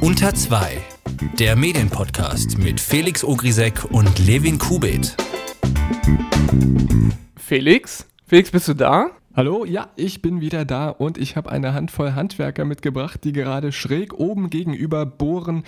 Unter 2. Der Medienpodcast mit Felix Ogrisek und Levin Kubit. Felix? Felix, bist du da? Hallo, ja, ich bin wieder da und ich habe eine Handvoll Handwerker mitgebracht, die gerade schräg oben gegenüber bohren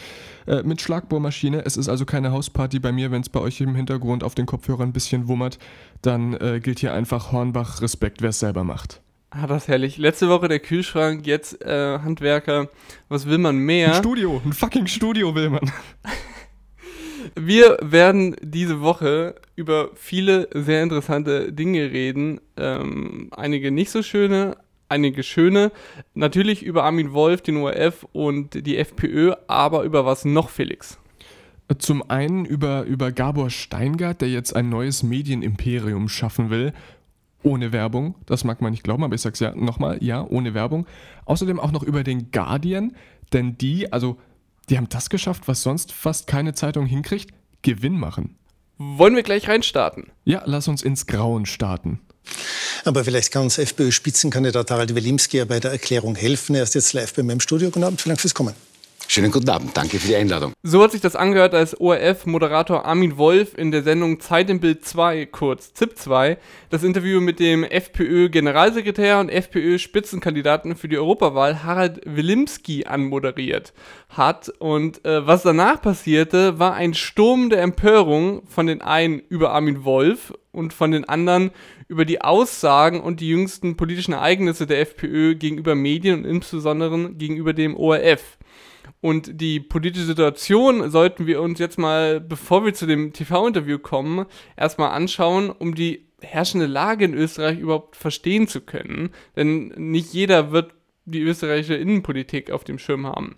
äh, mit Schlagbohrmaschine. Es ist also keine Hausparty bei mir, wenn es bei euch im Hintergrund auf den Kopfhörern ein bisschen wummert, dann äh, gilt hier einfach Hornbach Respekt, wer es selber macht. Ah, das ist herrlich. Letzte Woche der Kühlschrank, jetzt äh, Handwerker. Was will man mehr? Ein Studio, ein fucking Studio will man. Wir werden diese Woche über viele sehr interessante Dinge reden. Ähm, einige nicht so schöne, einige schöne. Natürlich über Armin Wolf, den ORF und die FPÖ, aber über was noch, Felix? Zum einen über, über Gabor Steingart, der jetzt ein neues Medienimperium schaffen will. Ohne Werbung, das mag man nicht glauben, aber ich sag's ja nochmal, ja, ohne Werbung. Außerdem auch noch über den Guardian, denn die, also die haben das geschafft, was sonst fast keine Zeitung hinkriegt, Gewinn machen. Wollen wir gleich reinstarten? Ja, lass uns ins Grauen starten. Aber vielleicht kann uns FPÖ-Spitzenkandidat Harald Wilimski bei der Erklärung helfen. Er ist jetzt live bei mir im Studio. Guten Abend, vielen Dank fürs Kommen. Schönen guten Abend, danke für die Einladung. So hat sich das angehört, als ORF-Moderator Armin Wolf in der Sendung Zeit im Bild 2, kurz ZIP 2, das Interview mit dem FPÖ-Generalsekretär und FPÖ-Spitzenkandidaten für die Europawahl Harald Wilimski anmoderiert hat. Und äh, was danach passierte, war ein Sturm der Empörung von den einen über Armin Wolf und von den anderen über die Aussagen und die jüngsten politischen Ereignisse der FPÖ gegenüber Medien und insbesondere gegenüber dem ORF. Und die politische Situation sollten wir uns jetzt mal, bevor wir zu dem TV-Interview kommen, erstmal anschauen, um die herrschende Lage in Österreich überhaupt verstehen zu können. Denn nicht jeder wird die österreichische Innenpolitik auf dem Schirm haben.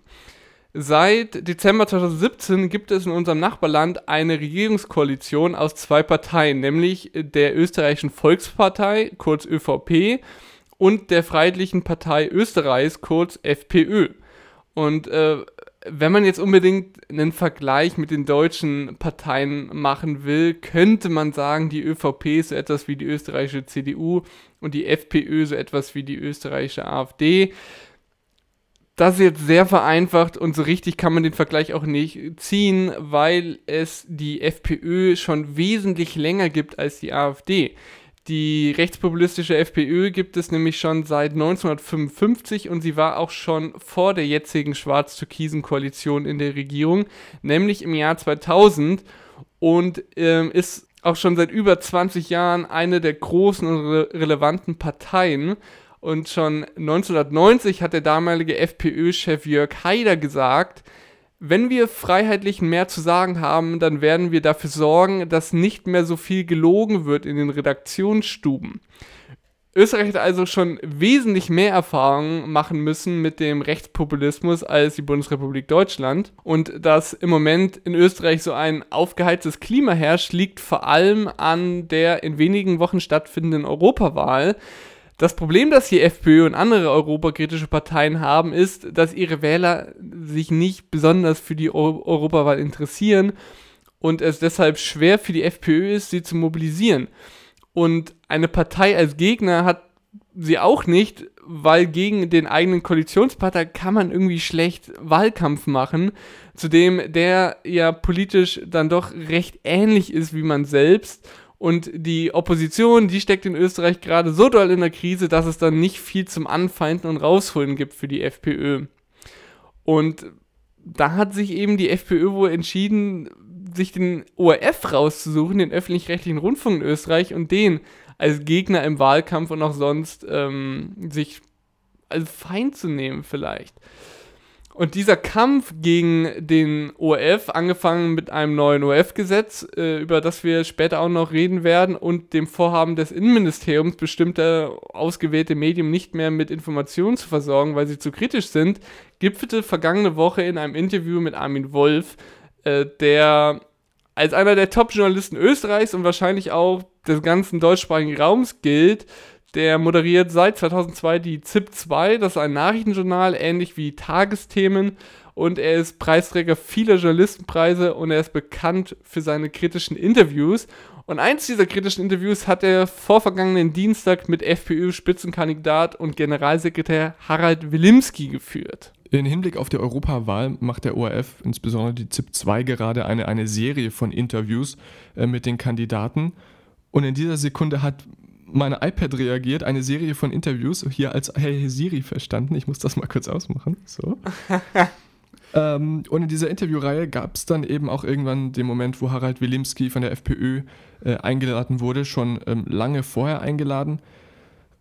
Seit Dezember 2017 gibt es in unserem Nachbarland eine Regierungskoalition aus zwei Parteien, nämlich der österreichischen Volkspartei, kurz ÖVP, und der Freiheitlichen Partei Österreichs, kurz FPÖ. Und äh, wenn man jetzt unbedingt einen Vergleich mit den deutschen Parteien machen will, könnte man sagen, die ÖVP ist so etwas wie die österreichische CDU und die FPÖ so etwas wie die österreichische AfD. Das ist jetzt sehr vereinfacht und so richtig kann man den Vergleich auch nicht ziehen, weil es die FPÖ schon wesentlich länger gibt als die AfD. Die rechtspopulistische FPÖ gibt es nämlich schon seit 1955 und sie war auch schon vor der jetzigen schwarz-türkisen Koalition in der Regierung, nämlich im Jahr 2000 und ähm, ist auch schon seit über 20 Jahren eine der großen und re relevanten Parteien. Und schon 1990 hat der damalige FPÖ-Chef Jörg Haider gesagt, wenn wir Freiheitlichen mehr zu sagen haben, dann werden wir dafür sorgen, dass nicht mehr so viel gelogen wird in den Redaktionsstuben. Österreich hat also schon wesentlich mehr Erfahrungen machen müssen mit dem Rechtspopulismus als die Bundesrepublik Deutschland. Und dass im Moment in Österreich so ein aufgeheiztes Klima herrscht, liegt vor allem an der in wenigen Wochen stattfindenden Europawahl. Das Problem, das die FPÖ und andere europakritische Parteien haben, ist, dass ihre Wähler sich nicht besonders für die Euro Europawahl interessieren und es deshalb schwer für die FPÖ ist, sie zu mobilisieren. Und eine Partei als Gegner hat sie auch nicht, weil gegen den eigenen Koalitionspartner kann man irgendwie schlecht Wahlkampf machen, zudem der ja politisch dann doch recht ähnlich ist wie man selbst und die Opposition, die steckt in Österreich gerade so doll in der Krise, dass es dann nicht viel zum Anfeinden und Rausholen gibt für die FPÖ. Und da hat sich eben die FPÖ wohl entschieden, sich den ORF rauszusuchen, den öffentlich-rechtlichen Rundfunk in Österreich, und den als Gegner im Wahlkampf und auch sonst ähm, sich als Feind zu nehmen vielleicht. Und dieser Kampf gegen den ORF, angefangen mit einem neuen ORF-Gesetz, äh, über das wir später auch noch reden werden, und dem Vorhaben des Innenministeriums, bestimmte ausgewählte Medien nicht mehr mit Informationen zu versorgen, weil sie zu kritisch sind, gipfelte vergangene Woche in einem Interview mit Armin Wolf, äh, der als einer der Top-Journalisten Österreichs und wahrscheinlich auch des ganzen deutschsprachigen Raums gilt, Der moderiert seit 2002 die ZIP 2, das ist ein Nachrichtenjournal, ähnlich wie Tagesthemen. Und er ist Preisträger vieler Journalistenpreise und er ist bekannt für seine kritischen Interviews. Und eins dieser kritischen Interviews hat er vor vergangenen Dienstag mit FPÖ-Spitzenkandidat und Generalsekretär Harald Wilimski geführt. In Hinblick auf die Europawahl macht der ORF, insbesondere die ZIP 2, gerade eine, eine Serie von Interviews äh, mit den Kandidaten. Und in dieser Sekunde hat mein iPad reagiert, eine Serie von Interviews, hier als Hey Siri verstanden. Ich muss das mal kurz ausmachen. So. ähm, und in dieser Interviewreihe gab es dann eben auch irgendwann den Moment, wo Harald Wilimski von der FPÖ äh, eingeladen wurde, schon ähm, lange vorher eingeladen.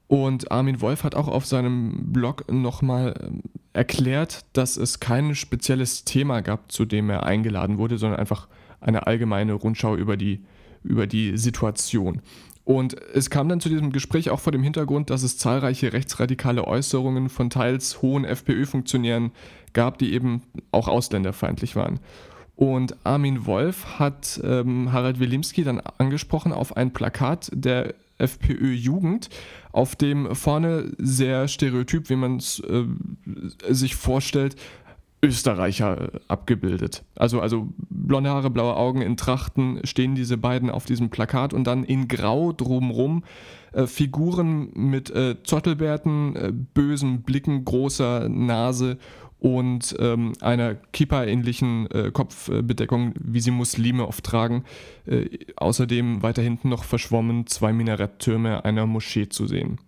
Und Armin Wolf hat auch auf seinem Blog nochmal ähm, erklärt, dass es kein spezielles Thema gab, zu dem er eingeladen wurde, sondern einfach eine allgemeine Rundschau über die, über die Situation. Und es kam dann zu diesem Gespräch auch vor dem Hintergrund, dass es zahlreiche rechtsradikale Äußerungen von teils hohen FPÖ-Funktionären gab, die eben auch ausländerfeindlich waren. Und Armin Wolf hat ähm, Harald Wilimski dann angesprochen auf ein Plakat der FPÖ-Jugend, auf dem vorne sehr stereotyp, wie man es äh, sich vorstellt, Österreicher äh, abgebildet. Also, also blonde Haare, blaue Augen in Trachten stehen diese beiden auf diesem Plakat und dann in Grau drumrum äh, Figuren mit äh, Zottelbärten, äh, bösen Blicken, großer Nase und ähm, einer Kippa-ähnlichen äh, Kopfbedeckung, wie sie Muslime oft tragen. Äh, außerdem weiter hinten noch verschwommen zwei Minaretttürme einer Moschee zu sehen.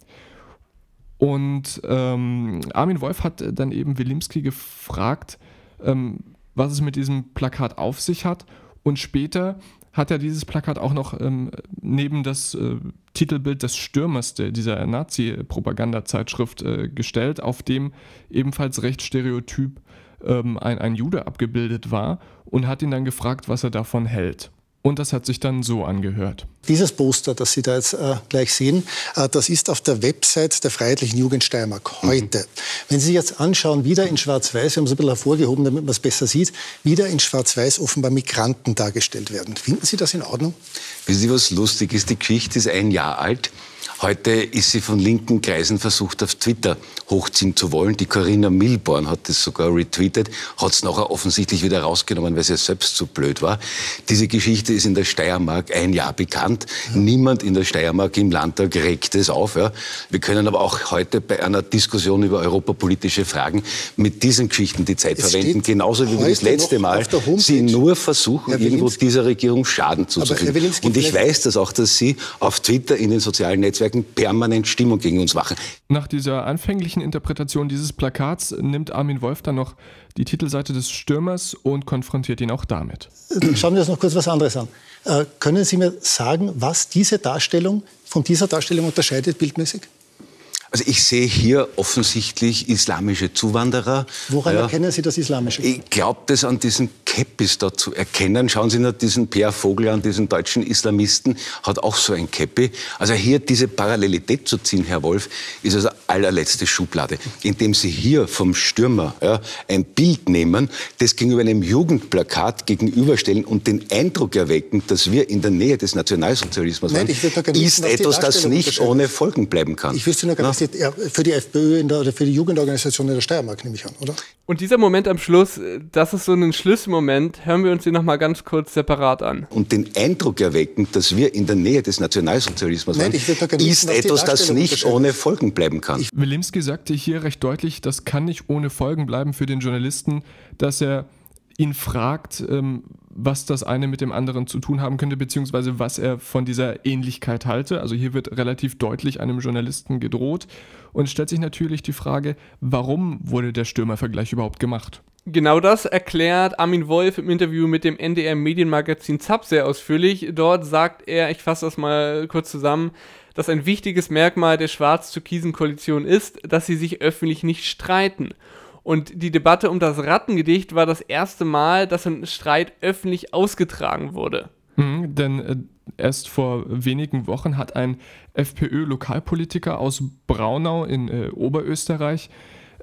Und ähm, Armin Wolf hat dann eben Wilimski gefragt, ähm, was es mit diesem Plakat auf sich hat. Und später hat er dieses Plakat auch noch ähm, neben das äh, Titelbild des Stürmers dieser Nazi-Propagandazeitschrift äh, gestellt, auf dem ebenfalls recht stereotyp ähm, ein, ein Jude abgebildet war und hat ihn dann gefragt, was er davon hält. Und das hat sich dann so angehört. Dieses Poster, das Sie da jetzt äh, gleich sehen, äh, das ist auf der Website der Freiheitlichen Jugend Steiermark heute. Mhm. Wenn Sie sich jetzt anschauen, wieder in Schwarz-Weiß, wir haben es ein bisschen hervorgehoben, damit man es besser sieht, wieder in Schwarz-Weiß offenbar Migranten dargestellt werden. Finden Sie das in Ordnung? Wissen Sie, was lustig ist? Die Geschichte ist ein Jahr alt. Heute ist sie von linken Kreisen versucht, auf Twitter hochziehen zu wollen. Die Corinna Milborn hat das sogar retweetet, hat es nachher offensichtlich wieder rausgenommen, weil sie selbst zu blöd war. Diese Geschichte ist in der Steiermark ein Jahr bekannt. Ja. Niemand in der Steiermark im Landtag regt es auf. Ja. Wir können aber auch heute bei einer Diskussion über europapolitische Fragen mit diesen Geschichten die Zeit es verwenden. Genauso wie wir das letzte Mal sie nur versuchen, irgendwo dieser Regierung Schaden zuzufügen. Und ich weiß das auch, dass Sie auf Twitter in den sozialen Netzwerken Netzwerken permanent Stimmung gegen uns machen. Nach dieser anfänglichen Interpretation dieses Plakats nimmt Armin Wolf dann noch die Titelseite des Stürmers und konfrontiert ihn auch damit. Schauen wir uns noch kurz was anderes an. Äh, können Sie mir sagen, was diese Darstellung von dieser Darstellung unterscheidet bildmäßig? Also ich sehe hier offensichtlich islamische Zuwanderer. Woran ja. erkennen Sie das Islamische? Ich glaube, das an diesen Käppis da zu erkennen. Schauen Sie nur diesen Per Vogel an, diesen deutschen Islamisten, hat auch so ein Käppi. Also hier diese Parallelität zu ziehen, Herr Wolf, ist also allerletzte Schublade. Indem Sie hier vom Stürmer ja, ein Bild nehmen, das gegenüber einem Jugendplakat gegenüberstellen und den Eindruck erwecken, dass wir in der Nähe des Nationalsozialismus Nein, waren, ist etwas, das nicht ohne Folgen bleiben kann. Ich wüsste nur gar für die FPÖ der, oder für die Jugendorganisation in der Steiermark, nehme ich an, oder? Und dieser Moment am Schluss, das ist so ein Schlüsselmoment. Hören wir uns den nochmal ganz kurz separat an. Und den Eindruck erwecken, dass wir in der Nähe des Nationalsozialismus Nein, waren, ist etwas, das nicht ohne Folgen bleiben kann. Wilimski sagte hier recht deutlich, das kann nicht ohne Folgen bleiben für den Journalisten, dass er ihn fragt, ähm, was das eine mit dem anderen zu tun haben könnte, beziehungsweise was er von dieser Ähnlichkeit halte. Also hier wird relativ deutlich einem Journalisten gedroht und stellt sich natürlich die Frage, warum wurde der Stürmervergleich überhaupt gemacht? Genau das erklärt Armin Wolf im Interview mit dem NDR Medienmagazin ZAP sehr ausführlich. Dort sagt er, ich fasse das mal kurz zusammen, dass ein wichtiges Merkmal der schwarz-türkisen Koalition ist, dass sie sich öffentlich nicht streiten. Und die Debatte um das Rattengedicht war das erste Mal, dass ein Streit öffentlich ausgetragen wurde. Mhm, denn äh, erst vor wenigen Wochen hat ein FPÖ-Lokalpolitiker aus Braunau in äh, Oberösterreich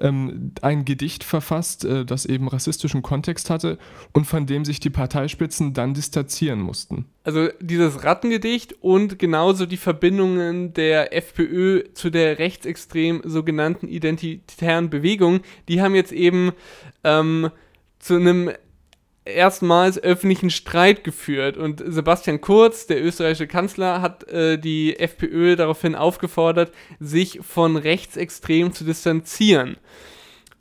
ähm, ein Gedicht verfasst, äh, das eben rassistischen Kontext hatte und von dem sich die Parteispitzen dann distanzieren mussten. Also dieses Rattengedicht und genauso die Verbindungen der FPÖ zu der rechtsextrem sogenannten identitären Bewegung, die haben jetzt eben ähm, zu einem erstmals öffentlichen Streit geführt. Und Sebastian Kurz, der österreichische Kanzler, hat äh, die FPÖ daraufhin aufgefordert, sich von rechtsextrem zu distanzieren.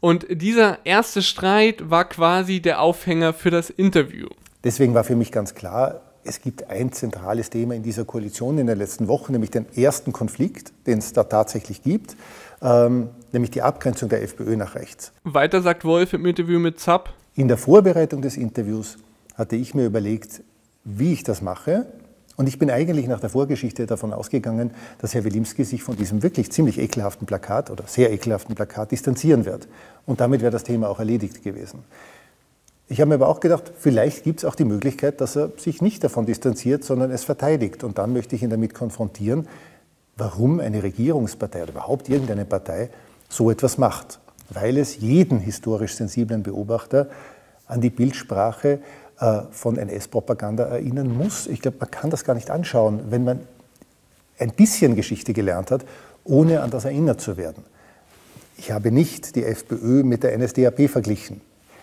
Und dieser erste Streit war quasi der Aufhänger für das Interview. Deswegen war für mich ganz klar, es gibt ein zentrales Thema in dieser Koalition in den letzten Wochen, nämlich den ersten Konflikt, den es da tatsächlich gibt, ähm, nämlich die Abgrenzung der FPÖ nach rechts. Weiter sagt Wolf im Interview mit Zapp, in der Vorbereitung des Interviews hatte ich mir überlegt, wie ich das mache. Und ich bin eigentlich nach der Vorgeschichte davon ausgegangen, dass Herr Wilimski sich von diesem wirklich ziemlich ekelhaften Plakat oder sehr ekelhaften Plakat distanzieren wird. Und damit wäre das Thema auch erledigt gewesen. Ich habe mir aber auch gedacht, vielleicht gibt es auch die Möglichkeit, dass er sich nicht davon distanziert, sondern es verteidigt. Und dann möchte ich ihn damit konfrontieren, warum eine Regierungspartei oder überhaupt irgendeine Partei so etwas macht weil es jeden historisch sensiblen Beobachter an die Bildsprache äh, von NS-Propaganda erinnern muss. Ich glaube, man kann das gar nicht anschauen, wenn man ein bisschen Geschichte gelernt hat, ohne an das erinnert zu werden. Ich habe nicht die FPÖ mit der NSDAP verglichen.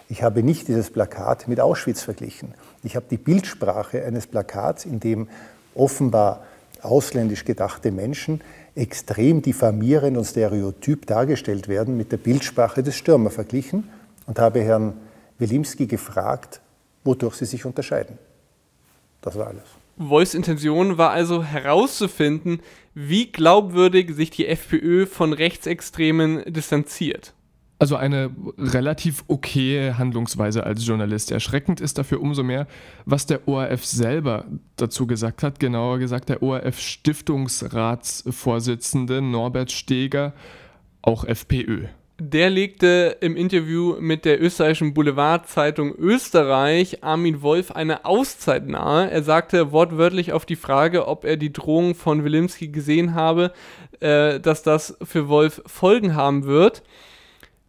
Ich habe nicht dieses Plakat mit Auschwitz verglichen. Ich habe die Bildsprache eines Plakats, in dem offenbar ausländisch gedachte Menschen extrem diffamierend und stereotyp dargestellt werden, mit der Bildsprache des Stürmer verglichen und habe Herrn Wilimski gefragt, wodurch sie sich unterscheiden. Das war alles. Wolfs Intention war also herauszufinden, wie glaubwürdig sich die FPÖ von Rechtsextremen distanziert. Also eine relativ okaye Handlungsweise als Journalist. Erschreckend ist dafür umso mehr, was der ORF selber dazu gesagt hat. Genauer gesagt der ORF-Stiftungsratsvorsitzende Norbert Steger, auch FPÖ. Der legte im Interview mit der österreichischen Boulevardzeitung Österreich Armin Wolf eine Auszeit nahe. Er sagte wortwörtlich auf die Frage, ob er die Drohung von Wilimski gesehen habe, äh, dass das für Wolf Folgen haben wird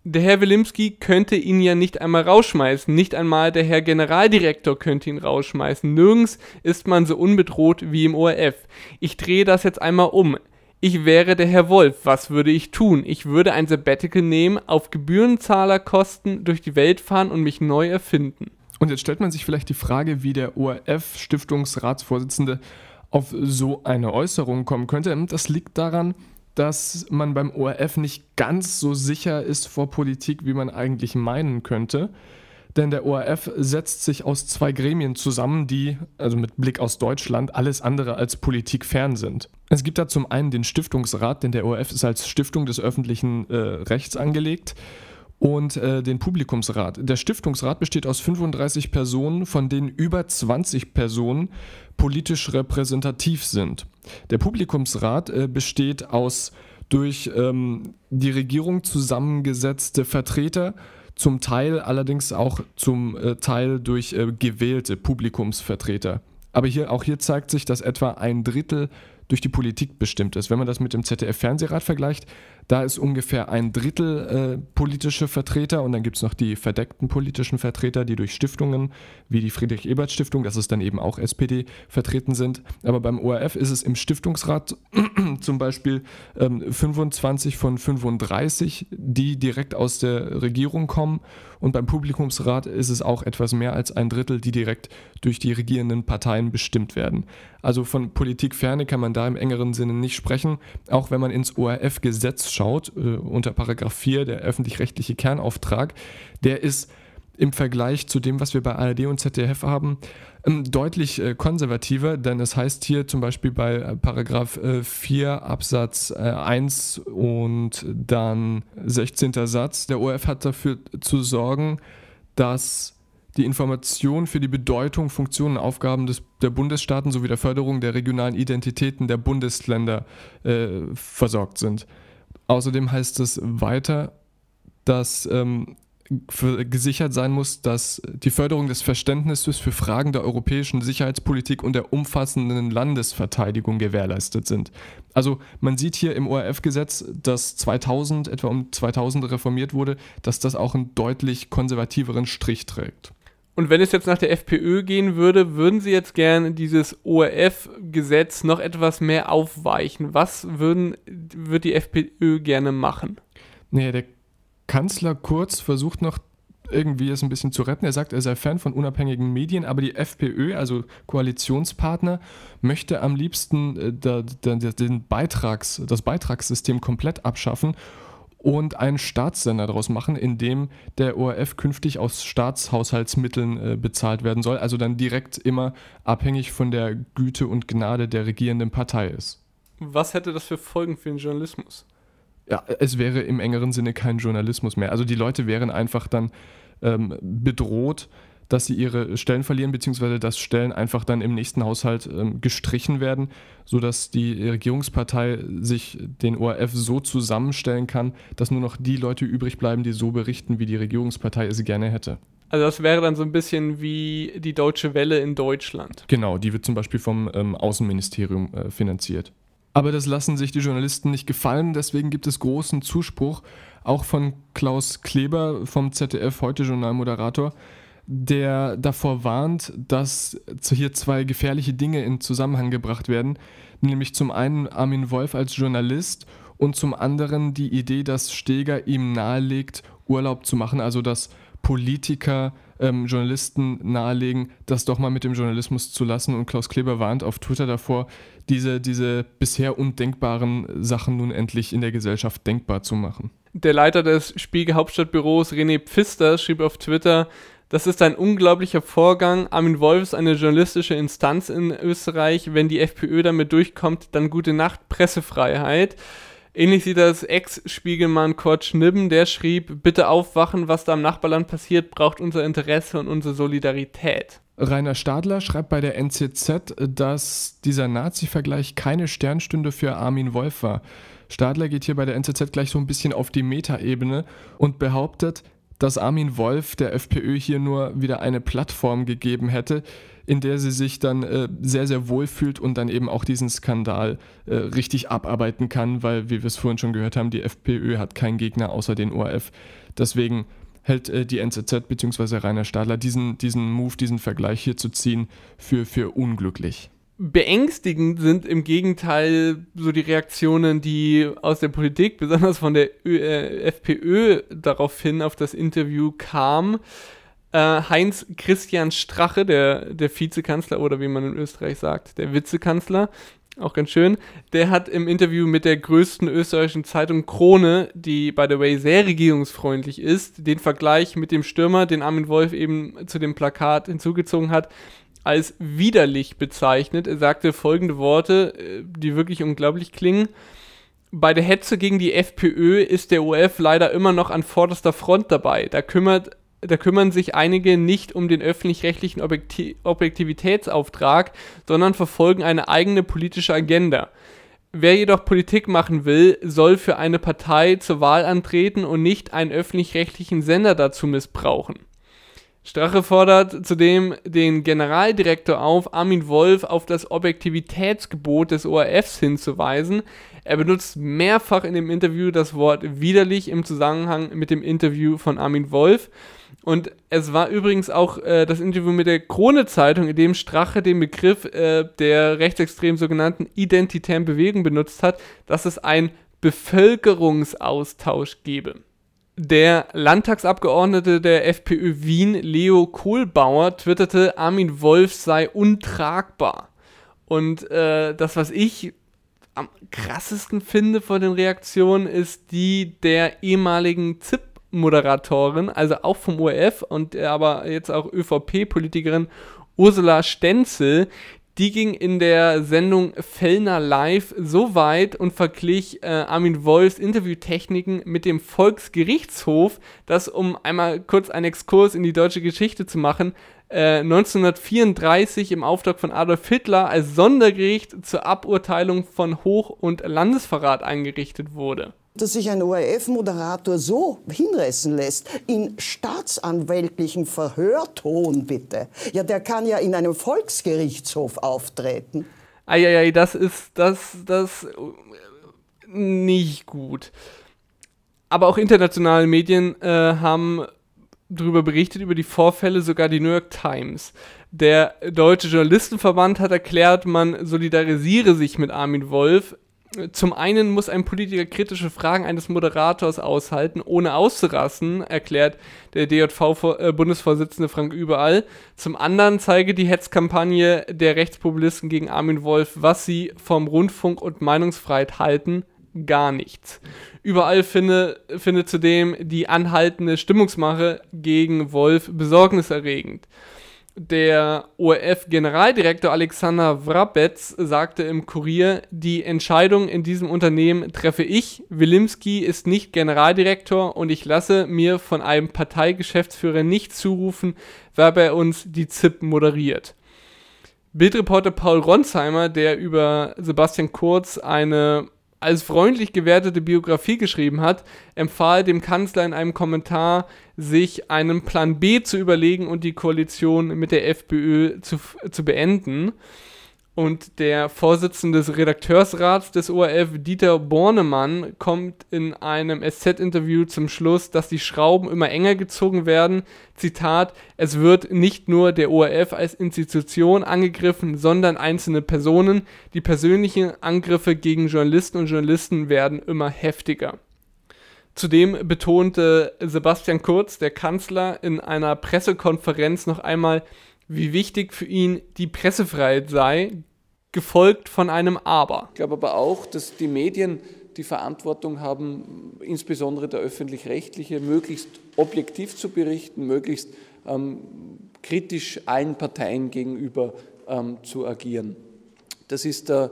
der Herr Wilimski könnte ihn ja nicht einmal rausschmeißen. Nicht einmal der Herr Generaldirektor könnte ihn rausschmeißen. Nirgends ist man so unbedroht wie im ORF. Ich drehe das jetzt einmal um. Ich wäre der Herr Wolf. Was würde ich tun? Ich würde ein Sabbatical nehmen, auf Gebührenzahlerkosten durch die Welt fahren und mich neu erfinden. Und jetzt stellt man sich vielleicht die Frage, wie der ORF-Stiftungsratsvorsitzende auf so eine Äußerung kommen könnte. Das liegt daran, dass man beim ORF nicht ganz so sicher ist vor Politik, wie man eigentlich meinen könnte. Denn der ORF setzt sich aus zwei Gremien zusammen, die, also mit Blick aus Deutschland, alles andere als politikfern sind. Es gibt da zum einen den Stiftungsrat, denn der ORF ist als Stiftung des öffentlichen äh, Rechts angelegt und äh, den Publikumsrat. Der Stiftungsrat besteht aus 35 Personen, von denen über 20 Personen politisch repräsentativ sind. Der Publikumsrat äh, besteht aus durch ähm, die Regierung zusammengesetzte Vertreter, zum Teil allerdings auch zum äh, Teil durch äh, gewählte Publikumsvertreter. Aber hier, auch hier zeigt sich, dass etwa ein Drittel durch die Politik bestimmt ist. Wenn man das mit dem ZDF-Fernsehrat vergleicht, da ist ungefähr ein Drittel äh, politische Vertreter und dann gibt es noch die verdeckten politischen Vertreter, die durch Stiftungen wie die Friedrich-Ebert-Stiftung, das ist dann eben auch SPD, vertreten sind. Aber beim ORF ist es im Stiftungsrat zum Beispiel ähm, 25 von 35, die direkt aus der Regierung kommen und beim Publikumsrat ist es auch etwas mehr als ein Drittel, die direkt durch die regierenden Parteien bestimmt werden. Also von Politikferne kann man da im engeren Sinne nicht sprechen, auch wenn man ins ORF-Gesetz schaut, äh, unter Paragraph 4, der öffentlich-rechtliche Kernauftrag, der ist im Vergleich zu dem, was wir bei ARD und ZDF haben, ähm, deutlich äh, konservativer, denn es heißt hier zum Beispiel bei äh, Paragraph äh, 4 Absatz äh, 1 und dann 16. Satz, der ORF hat dafür zu sorgen, dass die Information für die Bedeutung, Funktionen und Aufgaben des, der Bundesstaaten sowie der Förderung der regionalen Identitäten der Bundesländer äh, versorgt sind. Außerdem heißt es weiter, dass ähm, für, gesichert sein muss, dass die Förderung des Verständnisses für Fragen der europäischen Sicherheitspolitik und der umfassenden Landesverteidigung gewährleistet sind. Also man sieht hier im ORF-Gesetz, das 2000, etwa um 2000 reformiert wurde, dass das auch einen deutlich konservativeren Strich trägt. Und wenn es jetzt nach der FPÖ gehen würde, würden Sie jetzt gerne dieses ORF-Gesetz noch etwas mehr aufweichen? Was würden, würde die FPÖ gerne machen? Naja, der Kanzler Kurz versucht noch irgendwie es ein bisschen zu retten. Er sagt, er sei Fan von unabhängigen Medien, aber die FPÖ, also Koalitionspartner, möchte am liebsten äh, den Beitrags, das Beitragssystem komplett abschaffen und einen Staatssender daraus machen, in dem der ORF künftig aus Staatshaushaltsmitteln äh, bezahlt werden soll, also dann direkt immer abhängig von der Güte und Gnade der regierenden Partei ist. Was hätte das für Folgen für den Journalismus? Ja, es wäre im engeren Sinne kein Journalismus mehr. Also die Leute wären einfach dann ähm, bedroht, dass sie ihre Stellen verlieren, beziehungsweise dass Stellen einfach dann im nächsten Haushalt ähm, gestrichen werden, sodass die Regierungspartei sich den ORF so zusammenstellen kann, dass nur noch die Leute übrig bleiben, die so berichten, wie die Regierungspartei es gerne hätte. Also das wäre dann so ein bisschen wie die Deutsche Welle in Deutschland. Genau, die wird zum Beispiel vom ähm, Außenministerium äh, finanziert. Aber das lassen sich die Journalisten nicht gefallen, deswegen gibt es großen Zuspruch, auch von Klaus Kleber vom ZDF Heute Journalmoderator, der davor warnt, dass hier zwei gefährliche Dinge in Zusammenhang gebracht werden, nämlich zum einen Armin Wolf als Journalist und zum anderen die Idee, dass Steger ihm nahelegt, Urlaub zu machen, also dass Politiker ähm, Journalisten nahelegen, das doch mal mit dem Journalismus zu lassen. Und Klaus Kleber warnt auf Twitter davor, diese, diese bisher undenkbaren Sachen nun endlich in der Gesellschaft denkbar zu machen. Der Leiter des Spiegel Hauptstadtbüros, René Pfister, schrieb auf Twitter, das ist ein unglaublicher Vorgang. Armin Wolf ist eine journalistische Instanz in Österreich. Wenn die FPÖ damit durchkommt, dann gute Nacht, Pressefreiheit. Ähnlich sieht das Ex-Spiegelmann Kurt Schnibben, der schrieb, bitte aufwachen, was da im Nachbarland passiert, braucht unser Interesse und unsere Solidarität. Rainer Stadler schreibt bei der NZZ, dass dieser Nazi-Vergleich keine Sternstunde für Armin Wolf war. Stadler geht hier bei der NZZ gleich so ein bisschen auf die Metaebene und behauptet, dass Armin Wolf der FPÖ hier nur wieder eine Plattform gegeben hätte, in der sie sich dann äh, sehr, sehr wohl fühlt und dann eben auch diesen Skandal äh, richtig abarbeiten kann, weil, wie wir es vorhin schon gehört haben, die FPÖ hat keinen Gegner außer den ORF. Deswegen hält äh, die NZZ bzw. Rainer Stadler diesen, diesen Move, diesen Vergleich hier zu ziehen, für, für unglücklich. Beängstigend sind im Gegenteil so die Reaktionen, die aus der Politik, besonders von der Ö äh, FPÖ, daraufhin auf das Interview kamen. Äh, Heinz Christian Strache, der, der Vizekanzler oder wie man in Österreich sagt, der Witzekanzler, auch ganz schön, der hat im Interview mit der größten österreichischen Zeitung Krone, die by the way sehr regierungsfreundlich ist, den Vergleich mit dem Stürmer, den Armin Wolf eben zu dem Plakat hinzugezogen hat, als widerlich bezeichnet. Er sagte folgende Worte, äh, die wirklich unglaublich klingen. Bei der Hetze gegen die FPÖ ist der OF leider immer noch an vorderster Front dabei. Da kümmert da kümmern sich einige nicht um den öffentlich-rechtlichen Objekti Objektivitätsauftrag, sondern verfolgen eine eigene politische Agenda. Wer jedoch Politik machen will, soll für eine Partei zur Wahl antreten und nicht einen öffentlich-rechtlichen Sender dazu missbrauchen. Strache fordert zudem den Generaldirektor auf, Armin Wolf auf das Objektivitätsgebot des ORFs hinzuweisen. Er benutzt mehrfach in dem Interview das Wort widerlich im Zusammenhang mit dem Interview von Armin Wolf. Und es war übrigens auch äh, das Interview mit der Krone-Zeitung, in dem Strache den Begriff äh, der rechtsextrem sogenannten identitären Bewegung benutzt hat, dass es einen Bevölkerungsaustausch gebe. Der Landtagsabgeordnete der FPÖ Wien, Leo Kohlbauer, twitterte, Armin Wolf sei untragbar. Und äh, das, was ich am krassesten finde von den Reaktionen, ist die der ehemaligen ZIP-Moderatorin, also auch vom ORF und aber jetzt auch ÖVP-Politikerin Ursula Stenzel, die ging in der Sendung Fellner Live so weit und verglich äh, Armin Wolfs Interviewtechniken mit dem Volksgerichtshof, das, um einmal kurz einen Exkurs in die deutsche Geschichte zu machen, äh, 1934 im Auftrag von Adolf Hitler als Sondergericht zur Aburteilung von Hoch- und Landesverrat eingerichtet wurde. Dass sich ein ORF-Moderator so hinreißen lässt, in staatsanwältlichen Verhörton bitte. Ja, der kann ja in einem Volksgerichtshof auftreten. Eieiei, das ist das, das nicht gut. Aber auch internationale Medien äh, haben darüber berichtet, über die Vorfälle, sogar die New York Times. Der Deutsche Journalistenverband hat erklärt, man solidarisiere sich mit Armin Wolf. Zum einen muss ein Politiker kritische Fragen eines Moderators aushalten, ohne auszurasten, erklärt der DJV-Bundesvorsitzende Frank Überall. Zum anderen zeige die Hetzkampagne der Rechtspopulisten gegen Armin Wolf, was sie vom Rundfunk und Meinungsfreiheit halten, gar nichts. Überall finde, finde zudem die anhaltende Stimmungsmache gegen Wolf besorgniserregend. Der ORF-Generaldirektor Alexander Wrabetz sagte im Kurier, die Entscheidung in diesem Unternehmen treffe ich. Wilimski ist nicht Generaldirektor und ich lasse mir von einem Parteigeschäftsführer nicht zurufen, wer bei uns die ZIP moderiert. Bildreporter Paul Ronsheimer, der über Sebastian Kurz eine als freundlich gewertete Biografie geschrieben hat, empfahl dem Kanzler in einem Kommentar, sich einen Plan B zu überlegen und die Koalition mit der FPÖ zu, zu beenden. Und der Vorsitzende des Redakteursrats des ORF, Dieter Bornemann, kommt in einem SZ-Interview zum Schluss, dass die Schrauben immer enger gezogen werden. Zitat, es wird nicht nur der ORF als Institution angegriffen, sondern einzelne Personen. Die persönlichen Angriffe gegen Journalisten und Journalisten werden immer heftiger. Zudem betonte Sebastian Kurz, der Kanzler, in einer Pressekonferenz noch einmal, wie wichtig für ihn die Pressefreiheit sei, gefolgt von einem Aber. Ich glaube aber auch, dass die Medien die Verantwortung haben, insbesondere der öffentlich-rechtliche, möglichst objektiv zu berichten, möglichst ähm, kritisch allen Parteien gegenüber ähm, zu agieren. Das ist äh,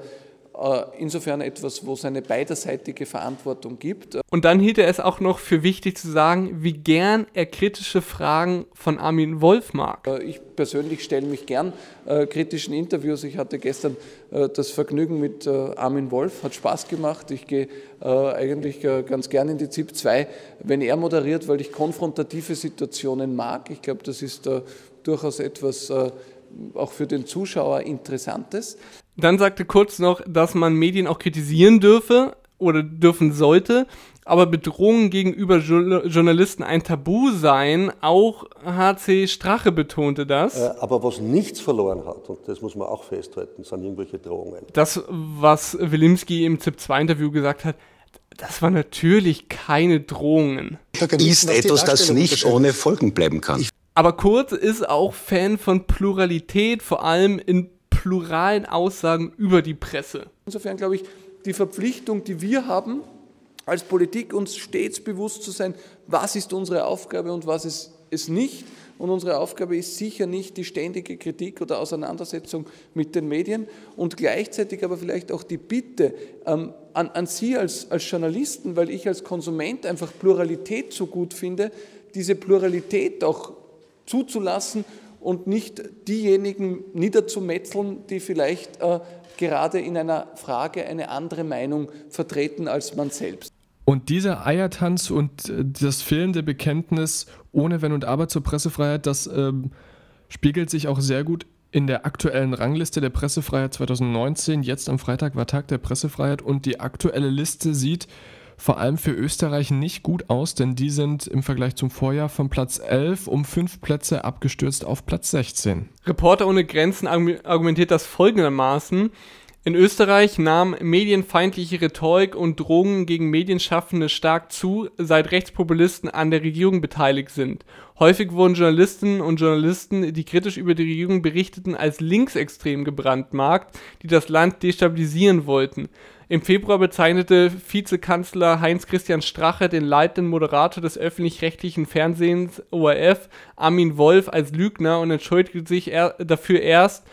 insofern etwas, wo es eine beiderseitige Verantwortung gibt. Und dann hielt er es auch noch für wichtig zu sagen, wie gern er kritische Fragen von Armin Wolf mag. Äh, ich persönlich stelle mich gern äh, kritischen Interviews. Ich hatte gestern äh, das Vergnügen mit äh, Armin Wolf, hat Spaß gemacht. Ich gehe äh, eigentlich ganz gern in die ZIP 2, wenn er moderiert, weil ich konfrontative Situationen mag. Ich glaube, das ist durchaus etwas auch für den Zuschauer Interessantes. Dann sagte Kurz noch, dass man Medien auch kritisieren dürfe oder dürfen sollte, aber Bedrohungen gegenüber Journalisten ein Tabu seien. Auch HC Strache betonte das. Äh, aber was nichts verloren hat, und das muss man auch festhalten, sind irgendwelche Drohungen. Das, was Wilimski im ZIP-2-Interview gesagt hat, das war natürlich keine Drohungen. Ist etwas, das nicht ohne Folgen bleiben kann. Aber Kurz ist auch Fan von Pluralität, vor allem in pluralen Aussagen über die Presse. Insofern glaube ich, die Verpflichtung, die wir haben, als Politik uns stets bewusst zu sein, was ist unsere Aufgabe und was ist es nicht. Und unsere Aufgabe ist sicher nicht die ständige Kritik oder Auseinandersetzung mit den Medien und gleichzeitig aber vielleicht auch die Bitte ähm, an, an Sie als, als Journalisten, weil ich als Konsument einfach Pluralität so gut finde, diese Pluralität auch zuzulassen und nicht diejenigen niederzumetzeln, die vielleicht äh, gerade in einer Frage eine andere Meinung vertreten als man selbst. Und dieser Eiertanz und äh, das fehlende Bekenntnis ohne Wenn und Aber zur Pressefreiheit, das ähm, spiegelt sich auch sehr gut in der aktuellen Rangliste der Pressefreiheit 2019. Jetzt am Freitag war Tag der Pressefreiheit und die aktuelle Liste sieht vor allem für Österreich nicht gut aus, denn die sind im Vergleich zum Vorjahr von Platz 11 um fünf Plätze abgestürzt auf Platz 16. Reporter ohne Grenzen argumentiert das folgendermaßen. In Österreich nahm medienfeindliche Rhetorik und Drohungen gegen Medienschaffende stark zu, seit Rechtspopulisten an der Regierung beteiligt sind. Häufig wurden Journalistinnen und Journalisten, die kritisch über die Regierung berichteten, als linksextrem gebrandmarkt, die das Land destabilisieren wollten. Im Februar bezeichnete Vizekanzler Heinz-Christian Strache den leitenden Moderator des öffentlich-rechtlichen Fernsehens ORF, Armin Wolf, als Lügner und entschuldigte sich er dafür erst,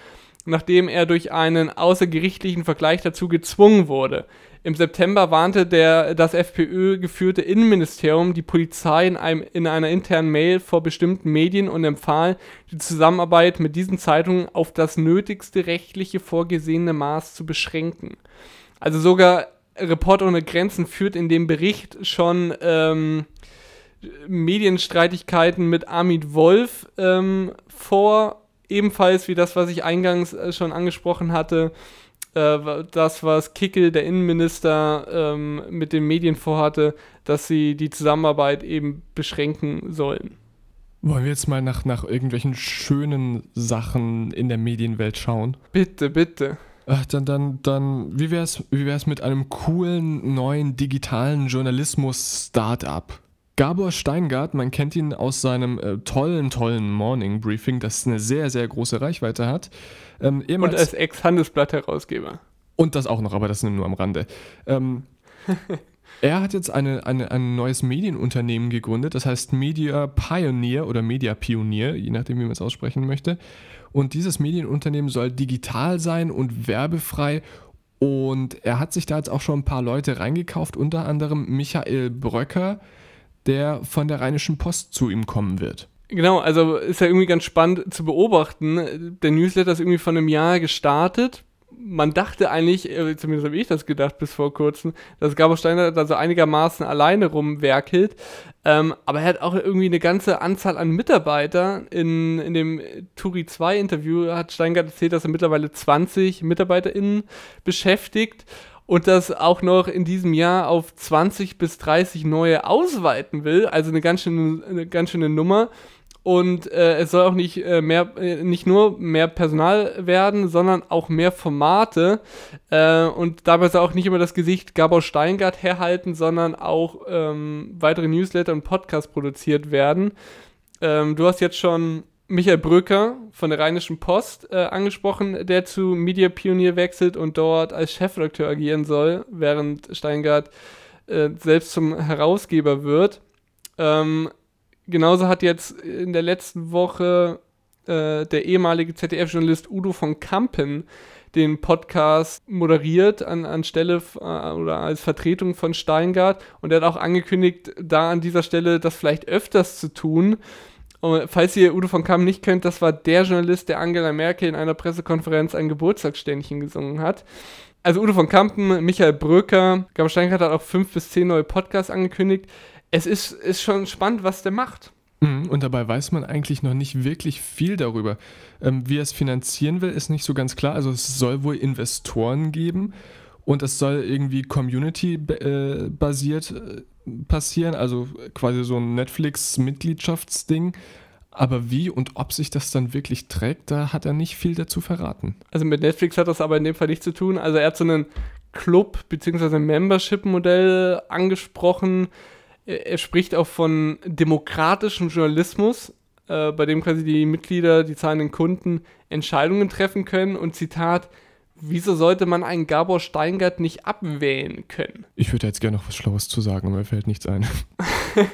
nachdem er durch einen außergerichtlichen Vergleich dazu gezwungen wurde. Im September warnte der, das FPÖ-geführte Innenministerium die Polizei in, einem, in einer internen Mail vor bestimmten Medien und empfahl, die Zusammenarbeit mit diesen Zeitungen auf das nötigste rechtliche vorgesehene Maß zu beschränken. Also sogar Reporter ohne Grenzen führt in dem Bericht schon ähm, Medienstreitigkeiten mit Armin Wolf ähm, vor, ebenfalls wie das, was ich eingangs äh, schon angesprochen hatte, äh, das, was Kickel, der Innenminister, ähm, mit den Medien vorhatte, dass sie die Zusammenarbeit eben beschränken sollen. Wollen wir jetzt mal nach, nach irgendwelchen schönen Sachen in der Medienwelt schauen? Bitte, bitte. Ach, dann, dann, dann, wie wär's, wie wär's mit einem coolen, neuen digitalen Journalismus-Startup? Gabor Steingart, man kennt ihn aus seinem äh, tollen, tollen Morning Briefing, das eine sehr, sehr große Reichweite hat. Ähm, Und als Ex-Handelsblatt-Herausgeber. Und das auch noch, aber das nur am Rande. Ähm, er hat jetzt eine, eine, ein neues Medienunternehmen gegründet, das heißt Media Pioneer oder Media Pionier, je nachdem, wie man es aussprechen möchte. Und dieses Medienunternehmen soll digital sein und werbefrei. Und er hat sich da jetzt auch schon ein paar Leute reingekauft, unter anderem Michael Bröcker, der von der Rheinischen Post zu ihm kommen wird. Genau, also ist ja irgendwie ganz spannend zu beobachten. Der Newsletter ist irgendwie von einem Jahr gestartet. Man dachte eigentlich, äh, zumindest habe ich das gedacht bis vor kurzem, dass Gabor Steiner da so einigermaßen alleine rumwerkelt. Ähm, aber er hat auch irgendwie eine ganze Anzahl an Mitarbeitern. In, in dem Turi 2 Interview hat Steingart erzählt, dass er mittlerweile 20 MitarbeiterInnen beschäftigt und das auch noch in diesem Jahr auf 20 bis 30 neue ausweiten will. Also eine ganz schöne, eine ganz schöne Nummer. Und äh, es soll auch nicht, äh, mehr, äh, nicht nur mehr Personal werden, sondern auch mehr Formate. Äh, und dabei soll auch nicht immer das Gesicht Gabor Steingart herhalten, sondern auch ähm, weitere Newsletter und Podcasts produziert werden. Ähm, du hast jetzt schon Michael Bröker von der Rheinischen Post äh, angesprochen, der zu Media Pionier wechselt und dort als Chefredakteur agieren soll, während Steingart selbst zum Herausgeber wird. Ähm, genauso hat jetzt in der letzten Woche äh, der ehemalige ZDF-Journalist Udo von Kampen den Podcast moderiert an, anstelle äh, oder als Vertretung von Steingart und er hat auch angekündigt, da an dieser Stelle das vielleicht öfters zu tun. Und falls ihr Udo von Kampen nicht kennt, das war der Journalist, der Angela Merkel in einer Pressekonferenz ein Geburtstagsständchen gesungen hat. Also Udo von Kampen, Michael Bröker, Gabriel Steingart hat auch fünf bis zehn neue Podcasts angekündigt es ist, ist schon spannend, was der macht. Mhm, und dabei weiß man eigentlich noch nicht wirklich viel darüber. Ähm, wie er es finanzieren will, ist nicht so ganz klar. Also es soll wohl Investoren geben und es soll irgendwie community-basiert äh, passieren, also quasi so ein Netflix-Mitgliedschaftsding. Aber wie und ob sich das dann wirklich trägt, da hat er nicht viel dazu verraten. Also mit Netflix hat das aber in dem Fall nichts zu tun. Also er hat so einen Club- bzw. Membership-Modell angesprochen, er spricht auch von demokratischem Journalismus, äh, bei dem quasi die Mitglieder, die zahlenden Kunden Entscheidungen treffen können und Zitat, wieso sollte man einen Gabor Steingart nicht abwählen können? Ich würde jetzt gerne noch was Schlaues zu sagen, aber mir fällt nichts ein.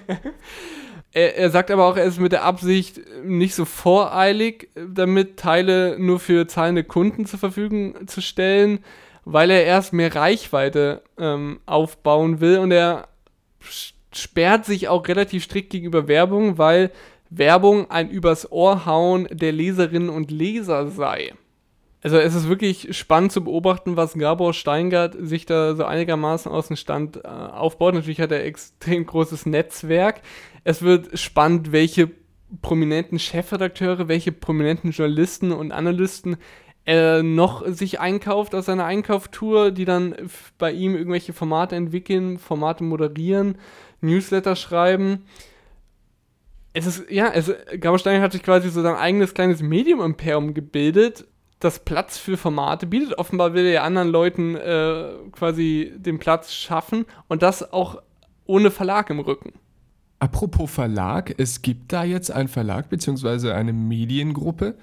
er, er, sagt aber auch, er ist mit der Absicht nicht so voreilig, damit Teile nur für zahlende Kunden zur Verfügung zu stellen, weil er erst mehr Reichweite ähm, aufbauen will und er sperrt sich auch relativ strikt gegenüber Werbung, weil Werbung ein übers Ohr hauen der Leserinnen und Leser sei. Also es ist wirklich spannend zu beobachten, was Gabor Steingart sich da so einigermaßen aus dem Stand äh, aufbaut. Natürlich hat er extrem großes Netzwerk. Es wird spannend, welche prominenten Chefredakteure, welche prominenten Journalisten und Analysten er noch sich einkauft aus seiner Einkauftour, die dann bei ihm irgendwelche Formate entwickeln, Formate moderieren. Newsletter schreiben. Es ist, ja, es, Gabor Steiner hat sich quasi so sein eigenes kleines Medium-Imperium gebildet, das Platz für Formate bietet. Offenbar will er anderen Leuten äh, quasi den Platz schaffen und das auch ohne Verlag im Rücken. Apropos Verlag, es gibt da jetzt einen Verlag bzw. eine Mediengruppe,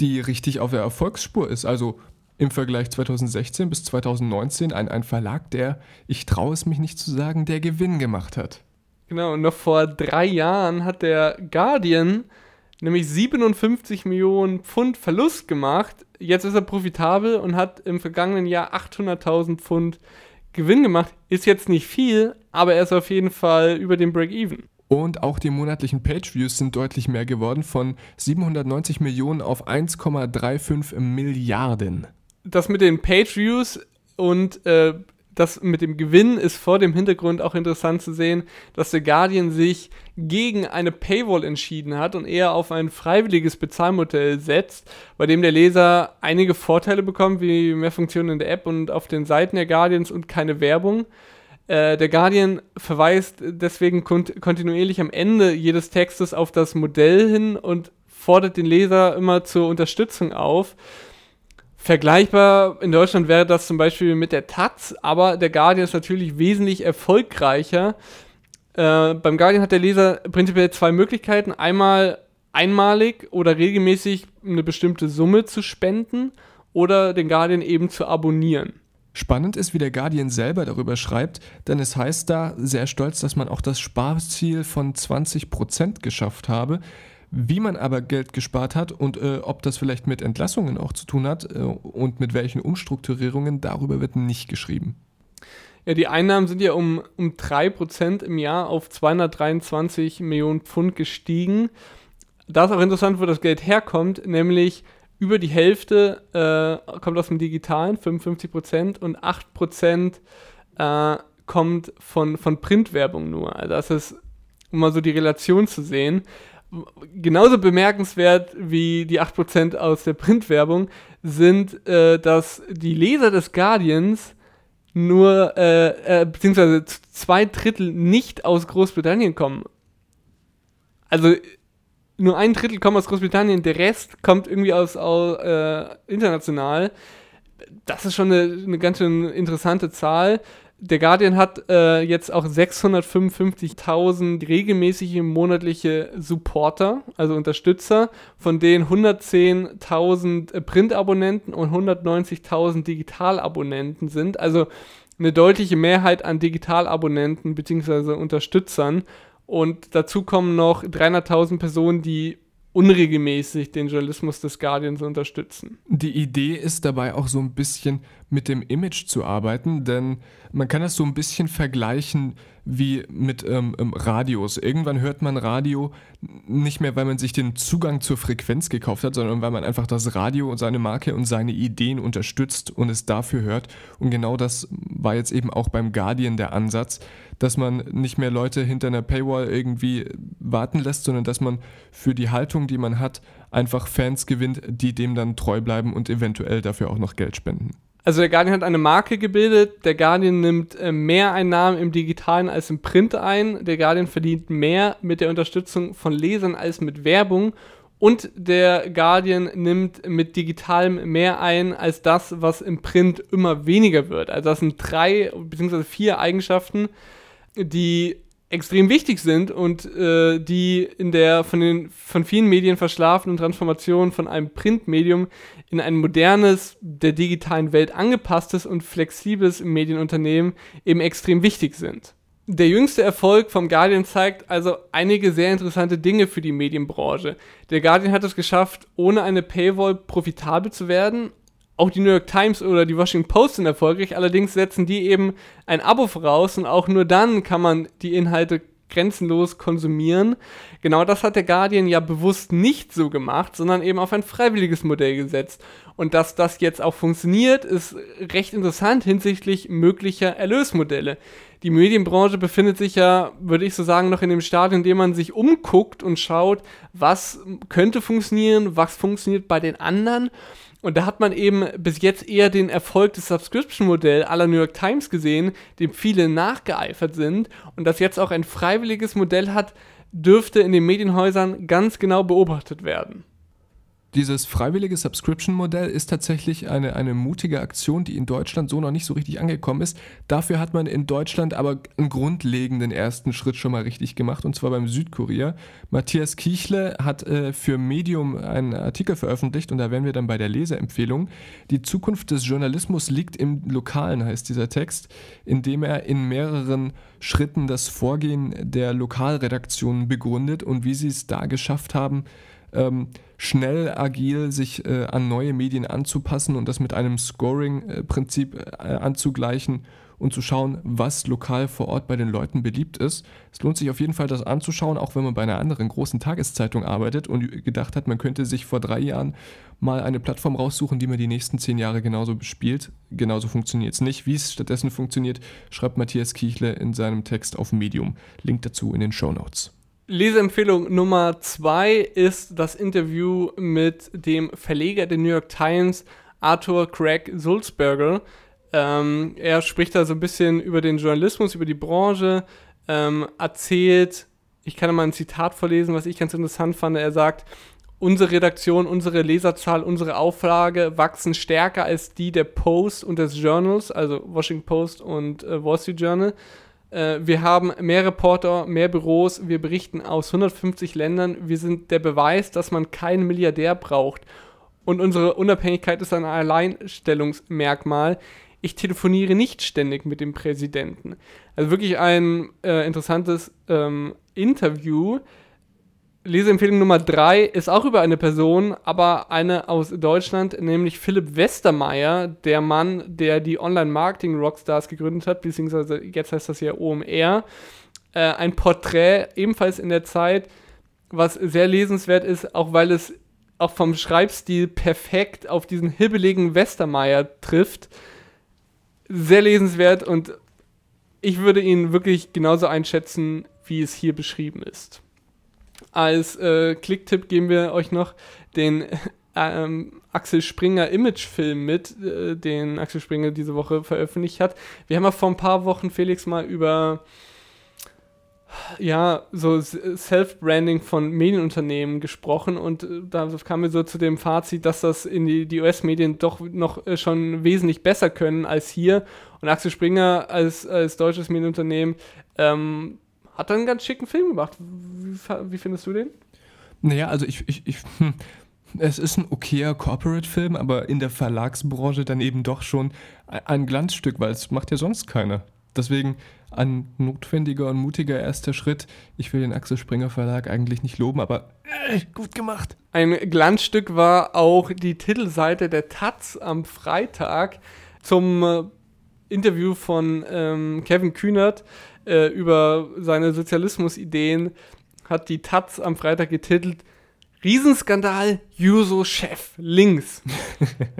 die richtig auf der Erfolgsspur ist. Also im Vergleich 2016 bis 2019 ein, ein Verlag, der, ich traue es mich nicht zu sagen, der Gewinn gemacht hat. Genau, und noch vor drei Jahren hat der Guardian nämlich 57 Millionen Pfund Verlust gemacht. Jetzt ist er profitabel und hat im vergangenen Jahr 800.000 Pfund Gewinn gemacht. Ist jetzt nicht viel, aber er ist auf jeden Fall über dem Break-Even. Und auch die monatlichen Page-Views sind deutlich mehr geworden, von 790 Millionen auf 1,35 Milliarden das mit den Page-Views und äh, das mit dem Gewinn ist vor dem Hintergrund auch interessant zu sehen, dass The Guardian sich gegen eine Paywall entschieden hat und eher auf ein freiwilliges Bezahlmodell setzt, bei dem der Leser einige Vorteile bekommt, wie mehr Funktionen in der App und auf den Seiten der Guardians und keine Werbung. Äh, der Guardian verweist deswegen kont kontinuierlich am Ende jedes Textes auf das Modell hin und fordert den Leser immer zur Unterstützung auf. Vergleichbar in Deutschland wäre das zum Beispiel mit der Taz, aber der Guardian ist natürlich wesentlich erfolgreicher. Äh, beim Guardian hat der Leser prinzipiell zwei Möglichkeiten. Einmal einmalig oder regelmäßig eine bestimmte Summe zu spenden oder den Guardian eben zu abonnieren. Spannend ist, wie der Guardian selber darüber schreibt, denn es heißt da sehr stolz, dass man auch das Sparziel von 20% geschafft habe. Wie man aber Geld gespart hat und äh, ob das vielleicht mit Entlassungen auch zu tun hat äh, und mit welchen Umstrukturierungen, darüber wird nicht geschrieben. Ja, die Einnahmen sind ja um, um 3% im Jahr auf 223 Millionen Pfund gestiegen. Da ist auch interessant, wo das Geld herkommt, nämlich über die Hälfte äh, kommt aus dem Digitalen, 55%, und 8% äh, kommt von, von Printwerbung nur. Also das ist, um mal so die Relation zu sehen genauso bemerkenswert wie die 8% aus der Printwerbung sind, äh, dass die Leser des Guardians nur, äh, äh, beziehungsweise zwei Drittel nicht aus Großbritannien kommen. Also nur ein Drittel kommen aus Großbritannien, der Rest kommt irgendwie aus, aus äh, international. Das ist schon eine, eine ganz schön interessante Zahl. Der Guardian hat äh, jetzt auch 655.000 regelmäßige monatliche Supporter, also Unterstützer, von denen 110.000 äh, Printabonnenten und 190.000 Digitalabonnenten sind. Also eine deutliche Mehrheit an Digitalabonnenten bzw. Unterstützern. Und dazu kommen noch 300.000 Personen, die unregelmäßig den Journalismus des Guardians unterstützen. Die Idee ist dabei auch so ein bisschen mit dem Image zu arbeiten, denn man kann das so ein bisschen vergleichen wie mit ähm, Radios. Irgendwann hört man Radio nicht mehr, weil man sich den Zugang zur Frequenz gekauft hat, sondern weil man einfach das Radio und seine Marke und seine Ideen unterstützt und es dafür hört. Und genau das war jetzt eben auch beim Guardian der Ansatz, dass man nicht mehr Leute hinter einer Paywall irgendwie warten lässt, sondern dass man für die Haltung, die man hat, einfach Fans gewinnt, die dem dann treu bleiben und eventuell dafür auch noch Geld spenden. Also der Guardian hat eine Marke gebildet. Der Guardian nimmt äh, mehr Einnahmen im Digitalen als im Print ein. Der Guardian verdient mehr mit der Unterstützung von Lesern als mit Werbung. Und der Guardian nimmt mit Digitalem mehr ein als das, was im Print immer weniger wird. Also das sind drei bzw. vier Eigenschaften, die extrem wichtig sind und äh, die in der von den von vielen Medien verschlafenen Transformation von einem Printmedium in ein modernes, der digitalen Welt angepasstes und flexibles Medienunternehmen eben extrem wichtig sind. Der jüngste Erfolg vom Guardian zeigt also einige sehr interessante Dinge für die Medienbranche. Der Guardian hat es geschafft, ohne eine Paywall profitabel zu werden auch die New York Times oder die Washington Post sind erfolgreich, allerdings setzen die eben ein Abo voraus und auch nur dann kann man die Inhalte grenzenlos konsumieren. Genau das hat der Guardian ja bewusst nicht so gemacht, sondern eben auf ein freiwilliges Modell gesetzt. Und dass das jetzt auch funktioniert, ist recht interessant hinsichtlich möglicher Erlösmodelle. Die Medienbranche befindet sich ja, würde ich so sagen, noch in dem Stadium, in dem man sich umguckt und schaut, was könnte funktionieren, was funktioniert bei den anderen. Und da hat man eben bis jetzt eher den Erfolg des Subscription-Modells aller New York Times gesehen, dem viele nachgeeifert sind. Und das jetzt auch ein freiwilliges Modell hat, dürfte in den Medienhäusern ganz genau beobachtet werden. Dieses freiwillige Subscription-Modell ist tatsächlich eine, eine mutige Aktion, die in Deutschland so noch nicht so richtig angekommen ist. Dafür hat man in Deutschland aber einen grundlegenden ersten Schritt schon mal richtig gemacht, und zwar beim Südkurier. Matthias Kiechle hat äh, für Medium einen Artikel veröffentlicht, und da wären wir dann bei der Leseempfehlung. Die Zukunft des Journalismus liegt im Lokalen, heißt dieser Text, in dem er in mehreren Schritten das Vorgehen der Lokalredaktionen begründet und wie sie es da geschafft haben, ähm, schnell, agil sich äh, an neue Medien anzupassen und das mit einem Scoring-Prinzip äh, anzugleichen und zu schauen, was lokal vor Ort bei den Leuten beliebt ist. Es lohnt sich auf jeden Fall, das anzuschauen, auch wenn man bei einer anderen großen Tageszeitung arbeitet und gedacht hat, man könnte sich vor drei Jahren mal eine Plattform raussuchen, die man die nächsten zehn Jahre genauso bespielt. Genauso funktioniert es nicht. Wie es stattdessen funktioniert, schreibt Matthias Kiechle in seinem Text auf Medium. Link dazu in den Show Notes. Leseempfehlung Nummer zwei ist das Interview mit dem Verleger der New York Times, Arthur Craig Sulzberger. Ähm, er spricht da so ein bisschen über den Journalismus, über die Branche, ähm, erzählt, ich kann mal ein Zitat vorlesen, was ich ganz interessant fand. Er sagt, unsere Redaktion, unsere Leserzahl, unsere Auflage wachsen stärker als die der Post und des Journals, also Washington Post und äh, Wall Street Journal. Äh, wir haben mehr Reporter, mehr Büros, wir berichten aus 150 Ländern. Wir sind der Beweis, dass man keinen Milliardär braucht. Und unsere Unabhängigkeit ist ein Alleinstellungsmerkmal. Ich telefoniere nicht ständig mit dem Präsidenten. Also wirklich ein äh, interessantes ähm, Interview. Leseempfehlung Nummer 3 ist auch über eine Person, aber eine aus Deutschland, nämlich Philipp Westermeier, der Mann, der die Online-Marketing-Rockstars gegründet hat, beziehungsweise jetzt heißt das ja OMR. Äh, ein Porträt, ebenfalls in der Zeit, was sehr lesenswert ist, auch weil es auch vom Schreibstil perfekt auf diesen hibbeligen Westermeier trifft. Sehr lesenswert und ich würde ihn wirklich genauso einschätzen, wie es hier beschrieben ist. Als äh, Klicktipp geben wir euch noch den ähm, Axel Springer Imagefilm mit, äh, den Axel Springer diese Woche veröffentlicht hat. Wir haben ja vor ein paar Wochen, Felix, mal über ja, so Self-Branding von Medienunternehmen gesprochen und äh, da kamen wir so zu dem Fazit, dass das in die, die US-Medien doch noch äh, schon wesentlich besser können als hier. Und Axel Springer als, als deutsches Medienunternehmen ähm, hat dann einen ganz schicken Film gemacht. Wie, wie findest du den? Naja, also ich, ich, ich hm, es ist ein okayer Corporate-Film, aber in der Verlagsbranche dann eben doch schon ein Glanzstück, weil es macht ja sonst keiner. Deswegen ein notwendiger und mutiger erster Schritt. Ich will den Axel Springer Verlag eigentlich nicht loben, aber äh, gut gemacht. Ein Glanzstück war auch die Titelseite der Taz am Freitag zum äh, Interview von ähm, Kevin Kühnert äh, über seine Sozialismusideen hat die Taz am Freitag getitelt Riesenskandal, Juso-Chef, links.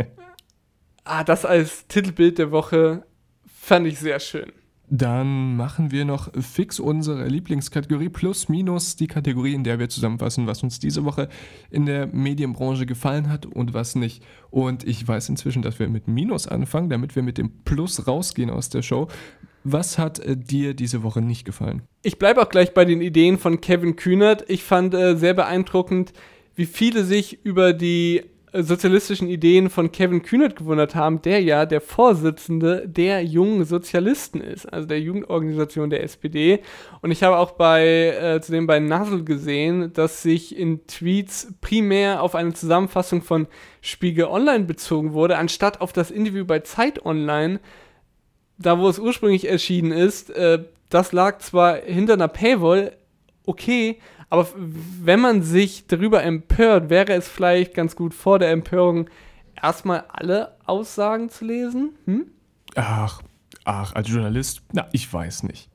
ah, das als Titelbild der Woche fand ich sehr schön. Dann machen wir noch fix unsere Lieblingskategorie plus minus die Kategorie, in der wir zusammenfassen, was uns diese Woche in der Medienbranche gefallen hat und was nicht. Und ich weiß inzwischen, dass wir mit Minus anfangen, damit wir mit dem Plus rausgehen aus der Show. Was hat äh, dir diese Woche nicht gefallen? Ich bleibe auch gleich bei den Ideen von Kevin Kühnert. Ich fand äh, sehr beeindruckend, wie viele sich über die sozialistischen Ideen von Kevin Kühnert gewundert haben, der ja der Vorsitzende der jungen Sozialisten ist, also der Jugendorganisation der SPD. Und ich habe auch bei äh, zudem bei Nuzzle gesehen, dass sich in Tweets primär auf eine Zusammenfassung von Spiegel Online bezogen wurde, anstatt auf das Interview bei Zeit Online, da wo es ursprünglich erschienen ist. Äh, das lag zwar hinter einer Paywall, okay, aber wenn man sich darüber empört, wäre es vielleicht ganz gut vor der Empörung erstmal alle Aussagen zu lesen? Hm? Ach, ach, als Journalist, na, ich weiß nicht.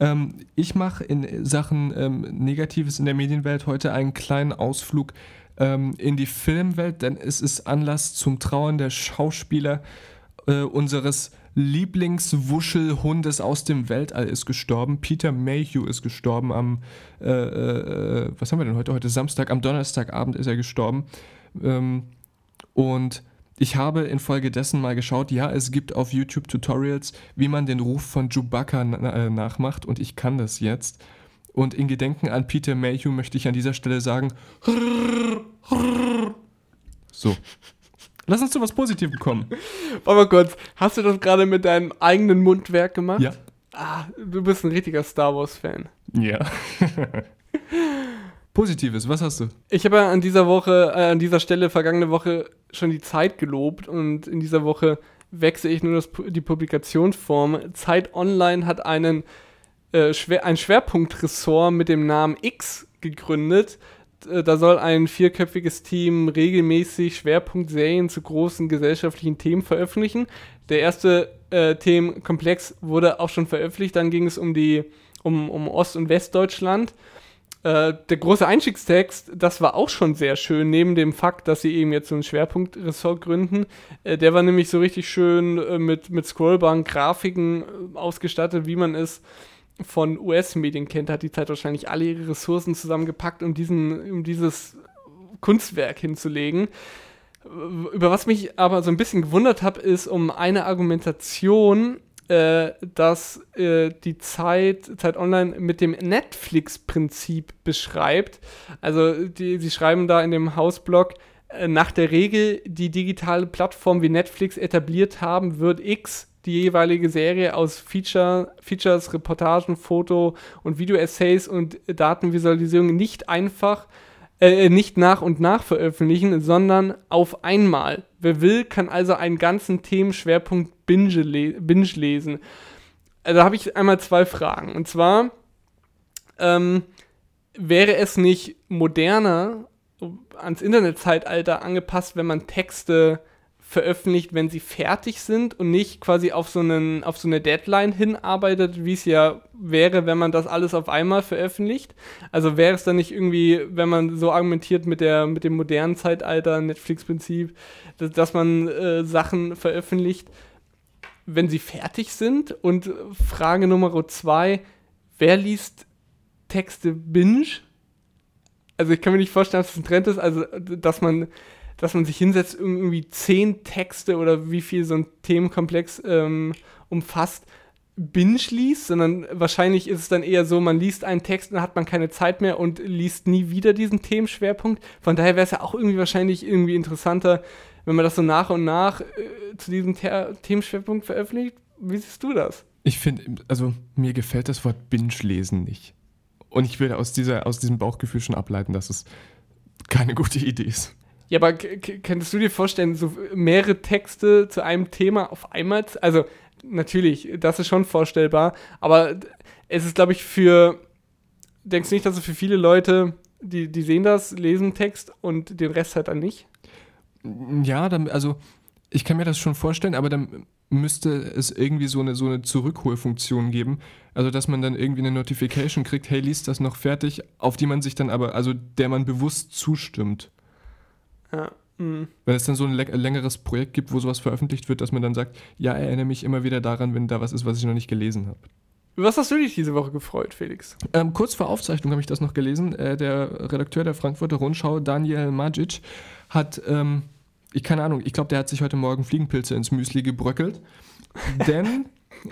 Ähm, ich mache in Sachen ähm, Negatives in der Medienwelt heute einen kleinen Ausflug ähm, in die Filmwelt, denn es ist Anlass zum Trauern der Schauspieler äh, unseres Lieblingswuschelhundes aus dem Weltall ist gestorben. Peter Mayhew ist gestorben am, äh, äh, was haben wir denn heute? Heute Samstag, am Donnerstagabend ist er gestorben. Ähm, und ich habe infolgedessen mal geschaut, ja, es gibt auf YouTube Tutorials, wie man den Ruf von Chewbacca na äh, nachmacht und ich kann das jetzt. Und in Gedenken an Peter Mayhew möchte ich an dieser Stelle sagen, so. Lass uns zu was Positivem kommen. Warte mal kurz, hast du das gerade mit deinem eigenen Mundwerk gemacht? Ja. Ah, du bist ein richtiger Star Wars-Fan. Ja. Positives, was hast du? Ich habe ja an dieser Woche, äh, an dieser Stelle vergangene Woche schon die Zeit gelobt und in dieser Woche wechsle ich nur das, die Publikationsform. Zeit Online hat einen, äh, schwer, ein Schwerpunktressort mit dem Namen X gegründet da soll ein vierköpfiges Team regelmäßig Schwerpunktserien zu großen gesellschaftlichen Themen veröffentlichen. Der erste äh, Themenkomplex wurde auch schon veröffentlicht. Dann ging es um die um, um Ost- und Westdeutschland. Äh, der große Einstiegstext, das war auch schon sehr schön, neben dem Fakt, dass sie eben jetzt so ein Schwerpunktressort gründen. Äh, der war nämlich so richtig schön äh, mit, mit Scrollbaren, Grafiken äh, ausgestattet, wie man es von US-Medien kennt. Hat die Zeit wahrscheinlich alle ihre Ressourcen zusammengepackt, um, diesen, um dieses Kunstwerk hinzulegen. Über was mich aber so ein bisschen gewundert habe, ist um eine Argumentation, äh, dass äh, die Zeit, Zeit Online mit dem Netflix-Prinzip beschreibt. Also die, sie schreiben da in dem Hausblog, äh, nach der Regel, die digitale Plattform wie Netflix etabliert haben, wird X die jeweilige Serie aus Feature, Features, Reportagen, Foto- und Video-Essays und Datenvisualisierung nicht einfach äh, nicht nach und nach veröffentlichen, sondern auf einmal. Wer will, kann also einen ganzen Themenschwerpunkt binge, le binge lesen. Also da habe ich einmal zwei Fragen. Und zwar, ähm, wäre es nicht moderner, ans Internetzeitalter angepasst, wenn man Texte veröffentlicht, wenn sie fertig sind und nicht quasi auf so, einen, auf so eine Deadline hinarbeitet, wie es ja wäre, wenn man das alles auf einmal veröffentlicht. Also wäre es dann nicht irgendwie, wenn man so argumentiert mit, der, mit dem modernen Zeitalter, Netflix-Prinzip, dass, dass, man äh, Sachen veröffentlicht, wenn sie fertig sind? Und Frage Nummer zwei, wer liest Texte binge? Also ich kann mir nicht vorstellen, dass das ein Trend ist, also dass man dass man sich hinsetzt, irgendwie zehn Texte oder wie viel so ein Themenkomplex ähm, umfasst, binge liest, sondern wahrscheinlich ist es dann eher so, man liest einen Text und dann hat man keine Zeit mehr und liest nie wieder diesen Themenschwerpunkt. Von daher wäre es ja auch irgendwie wahrscheinlich irgendwie interessanter, wenn man das so nach und nach äh, zu diesem The Themenschwerpunkt veröffentlicht. Wie siehst du das? Ich finde, also mir gefällt das Wort Binge-Lesen nicht. Und ich will aus, dieser, aus diesem Bauchgefühl schon ableiten, dass es keine gute Idee ist. Ja, aber könntest du dir vorstellen, so mehrere Texte zu einem Thema auf einmal? Also, natürlich, das ist schon vorstellbar, aber es ist, glaube ich, für. Denkst du nicht, dass es für viele Leute, die, die sehen das, lesen Text und den Rest halt dann nicht? Ja, dann, also ich kann mir das schon vorstellen, aber dann müsste es irgendwie so eine, so eine Zurückholfunktion geben. Also, dass man dann irgendwie eine Notification kriegt, hey, liest das noch fertig, auf die man sich dann aber, also der man bewusst zustimmt. Ja. Mhm. Wenn es dann so ein längeres Projekt gibt, wo sowas veröffentlicht wird, dass man dann sagt, ja, erinnere mich immer wieder daran, wenn da was ist, was ich noch nicht gelesen habe. Was hast du dich diese Woche gefreut, Felix? Ähm, kurz vor Aufzeichnung habe ich das noch gelesen. Äh, der Redakteur der Frankfurter Rundschau, Daniel Majic, hat, ähm, ich keine Ahnung, ich glaube, der hat sich heute Morgen Fliegenpilze ins Müsli gebröckelt. denn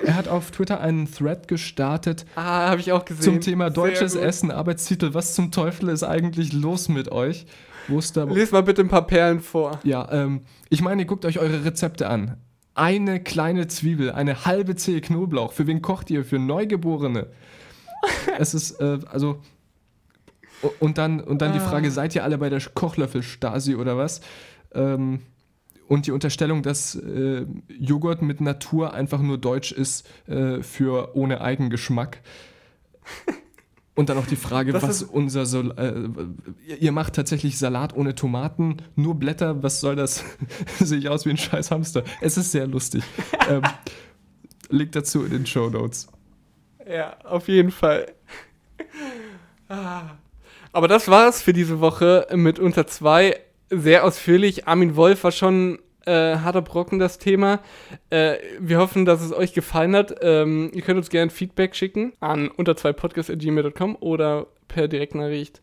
er hat auf Twitter einen Thread gestartet. Ah, habe ich auch gesehen. Zum Thema deutsches Essen, Arbeitstitel. Was zum Teufel ist eigentlich los mit euch? Muster. Lies mal bitte ein paar Perlen vor. Ja, ähm, ich meine, guckt euch eure Rezepte an. Eine kleine Zwiebel, eine halbe Zehe Knoblauch. Für wen kocht ihr? Für Neugeborene. es ist, äh, also. Und dann, und dann die ah. Frage: Seid ihr alle bei der Kochlöffel-Stasi oder was? Ähm, und die Unterstellung, dass äh, Joghurt mit Natur einfach nur deutsch ist äh, für ohne Eigengeschmack. Und dann auch die Frage, das was unser Sol äh, ihr macht tatsächlich Salat ohne Tomaten, nur Blätter, was soll das? Sehe ich aus wie ein scheiß Hamster. Es ist sehr lustig. ähm, Link dazu in den Show Notes. Ja, auf jeden Fall. Ah. Aber das war's für diese Woche mit unter zwei. Sehr ausführlich. Armin Wolf war schon äh, harter Brocken das Thema. Äh, wir hoffen, dass es euch gefallen hat. Ähm, ihr könnt uns gerne Feedback schicken an unter zwei podcast.gmail.com oder per Direktnachricht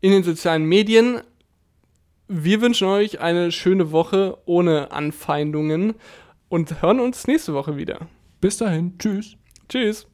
in den sozialen Medien. Wir wünschen euch eine schöne Woche ohne Anfeindungen und hören uns nächste Woche wieder. Bis dahin. Tschüss. Tschüss.